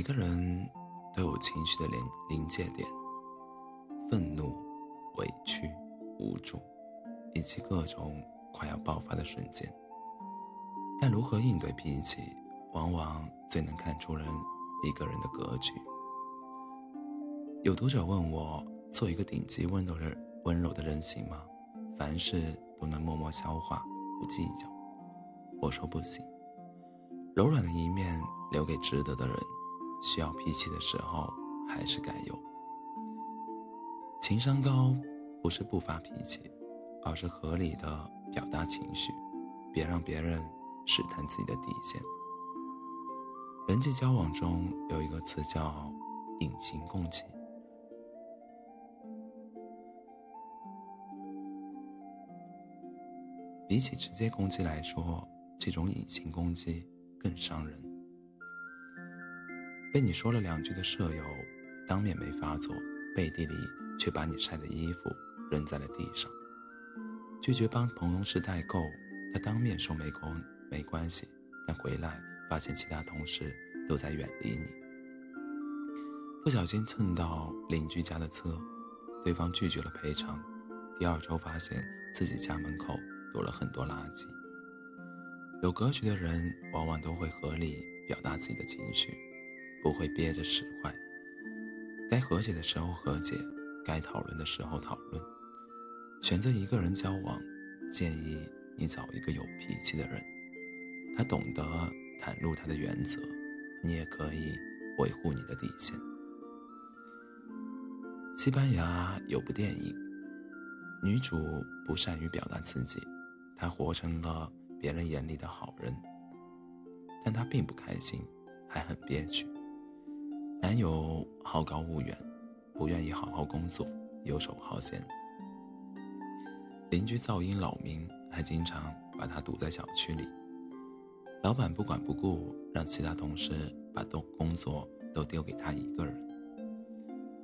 每个人都有情绪的临临界点，愤怒、委屈、无助，以及各种快要爆发的瞬间。但如何应对脾气，往往最能看出人一个人的格局。有读者问我：做一个顶级温柔的温柔的人行吗？凡事都能默默消化，不计较。我说不行，柔软的一面留给值得的人。需要脾气的时候，还是该有。情商高，不是不发脾气，而是合理的表达情绪，别让别人试探自己的底线。人际交往中有一个词叫“隐形攻击”，比起直接攻击来说，这种隐形攻击更伤人。被你说了两句的舍友，当面没发作，背地里却把你晒的衣服扔在了地上。拒绝帮同事代购，他当面说没空没关系，但回来发现其他同事都在远离你。不小心蹭到邻居家的车，对方拒绝了赔偿。第二周发现自己家门口多了很多垃圾。有格局的人，往往都会合理表达自己的情绪。不会憋着使坏，该和解的时候和解，该讨论的时候讨论。选择一个人交往，建议你找一个有脾气的人，他懂得袒露他的原则，你也可以维护你的底线。西班牙有部电影，女主不善于表达自己，她活成了别人眼里的好人，但她并不开心，还很憋屈。男友好高骛远，不愿意好好工作，游手好闲。邻居噪音扰民，还经常把他堵在小区里。老板不管不顾，让其他同事把都工作都丢给他一个人。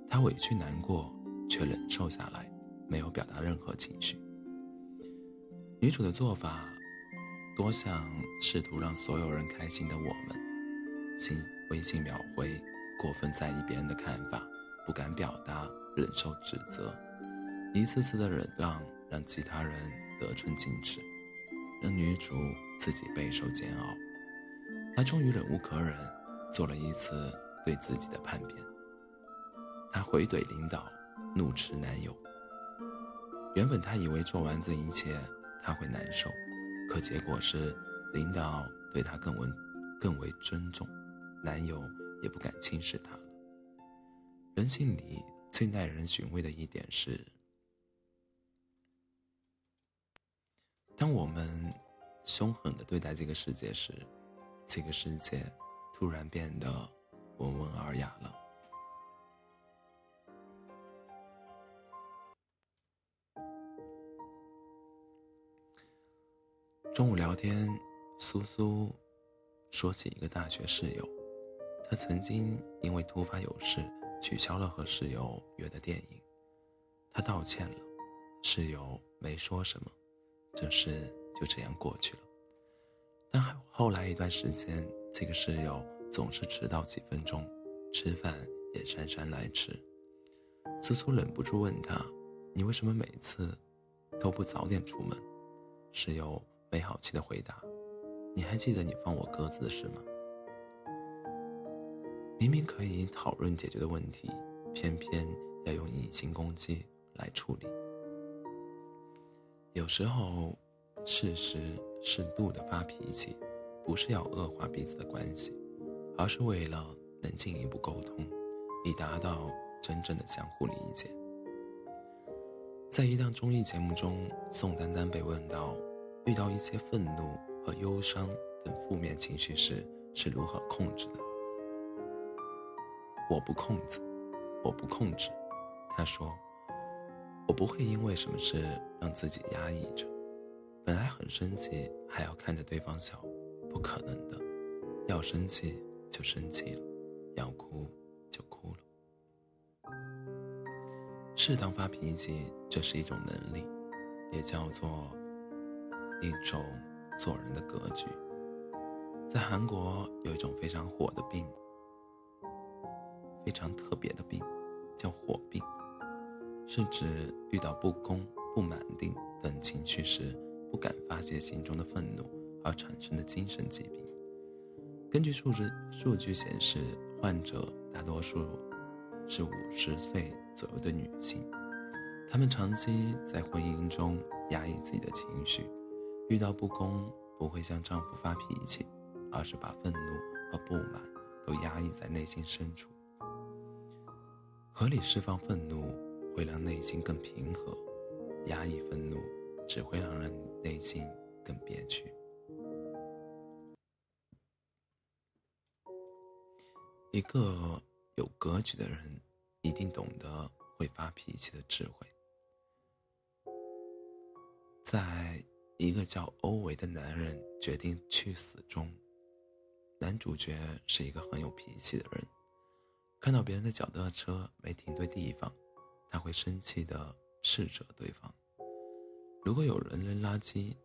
他委屈难过，却忍受下来，没有表达任何情绪。女主的做法，多像试图让所有人开心的我们，信微信秒回。过分在意别人的看法，不敢表达，忍受指责，一次次的忍让让其他人得寸进尺，让女主自己备受煎熬。她终于忍无可忍，做了一次对自己的叛变。她回怼领导，怒斥男友。原本她以为做完这一切她会难受，可结果是领导对她更为更为尊重，男友。也不敢轻视他了。人性里最耐人寻味的一点是，当我们凶狠的对待这个世界时，这个世界突然变得温文尔雅了。中午聊天，苏苏说起一个大学室友。他曾经因为突发有事取消了和室友约的电影，他道歉了，室友没说什么，这事就这样过去了。但还后来一段时间，这个室友总是迟到几分钟，吃饭也姗姗来迟。苏苏忍不住问他：“你为什么每次都不早点出门？”室友没好气的回答：“你还记得你放我鸽子的事吗？”明明可以讨论解决的问题，偏偏要用隐形攻击来处理。有时候，适时适度的发脾气，不是要恶化彼此的关系，而是为了能进一步沟通，以达到真正的相互理解。在一档综艺节目中，宋丹丹被问到，遇到一些愤怒和忧伤等负面情绪时是如何控制的。我不控制，我不控制。他说：“我不会因为什么事让自己压抑着。本来很生气，还要看着对方笑，不可能的。要生气就生气了，要哭就哭了。适当发脾气，这是一种能力，也叫做一种做人的格局。在韩国有一种非常火的病。”非常特别的病，叫火病，是指遇到不公、不满定等情绪时不敢发泄心中的愤怒而产生的精神疾病。根据数字数据显示，患者大多数是五十岁左右的女性，她们长期在婚姻中压抑自己的情绪，遇到不公不会向丈夫发脾气，而是把愤怒和不满都压抑在内心深处。合理释放愤怒会让内心更平和，压抑愤怒只会让人内心更憋屈。一个有格局的人，一定懂得会发脾气的智慧。在一个叫欧维的男人决定去死中，男主角是一个很有脾气的人。看到别人的脚踏车没停对地方，他会生气的斥责对方；如果有人扔垃圾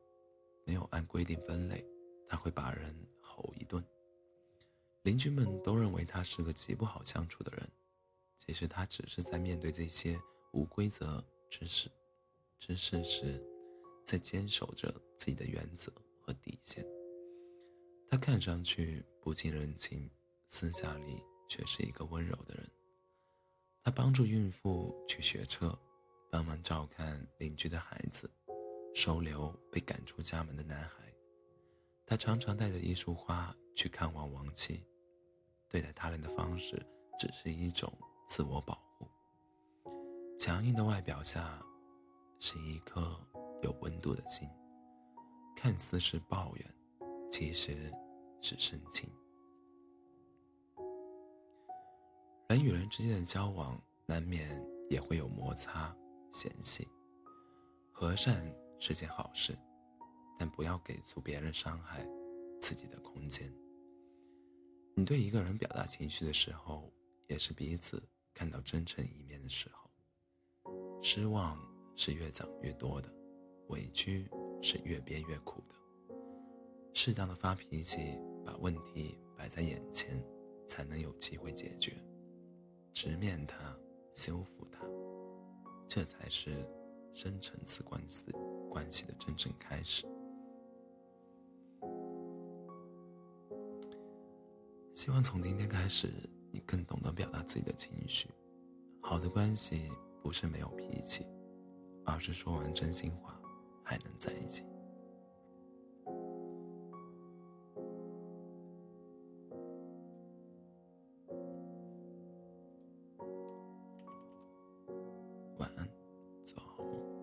没有按规定分类，他会把人吼一顿。邻居们都认为他是个极不好相处的人，其实他只是在面对这些无规则之事之事时，在坚守着自己的原则和底线。他看上去不近人情，私下里。却是一个温柔的人。他帮助孕妇去学车，帮忙照看邻居的孩子，收留被赶出家门的男孩。他常常带着一束花去看望亡妻。对待他人的方式只是一种自我保护。强硬的外表下，是一颗有温度的心。看似是抱怨，其实是深情。人与人之间的交往，难免也会有摩擦、嫌隙。和善是件好事，但不要给足别人伤害自己的空间。你对一个人表达情绪的时候，也是彼此看到真诚一面的时候。失望是越长越多的，委屈是越憋越苦的。适当的发脾气，把问题摆在眼前，才能有机会解决。直面它，修复它，这才是深层次关系关系的真正开始。希望从今天开始，你更懂得表达自己的情绪。好的关系不是没有脾气，而是说完真心话还能在一起。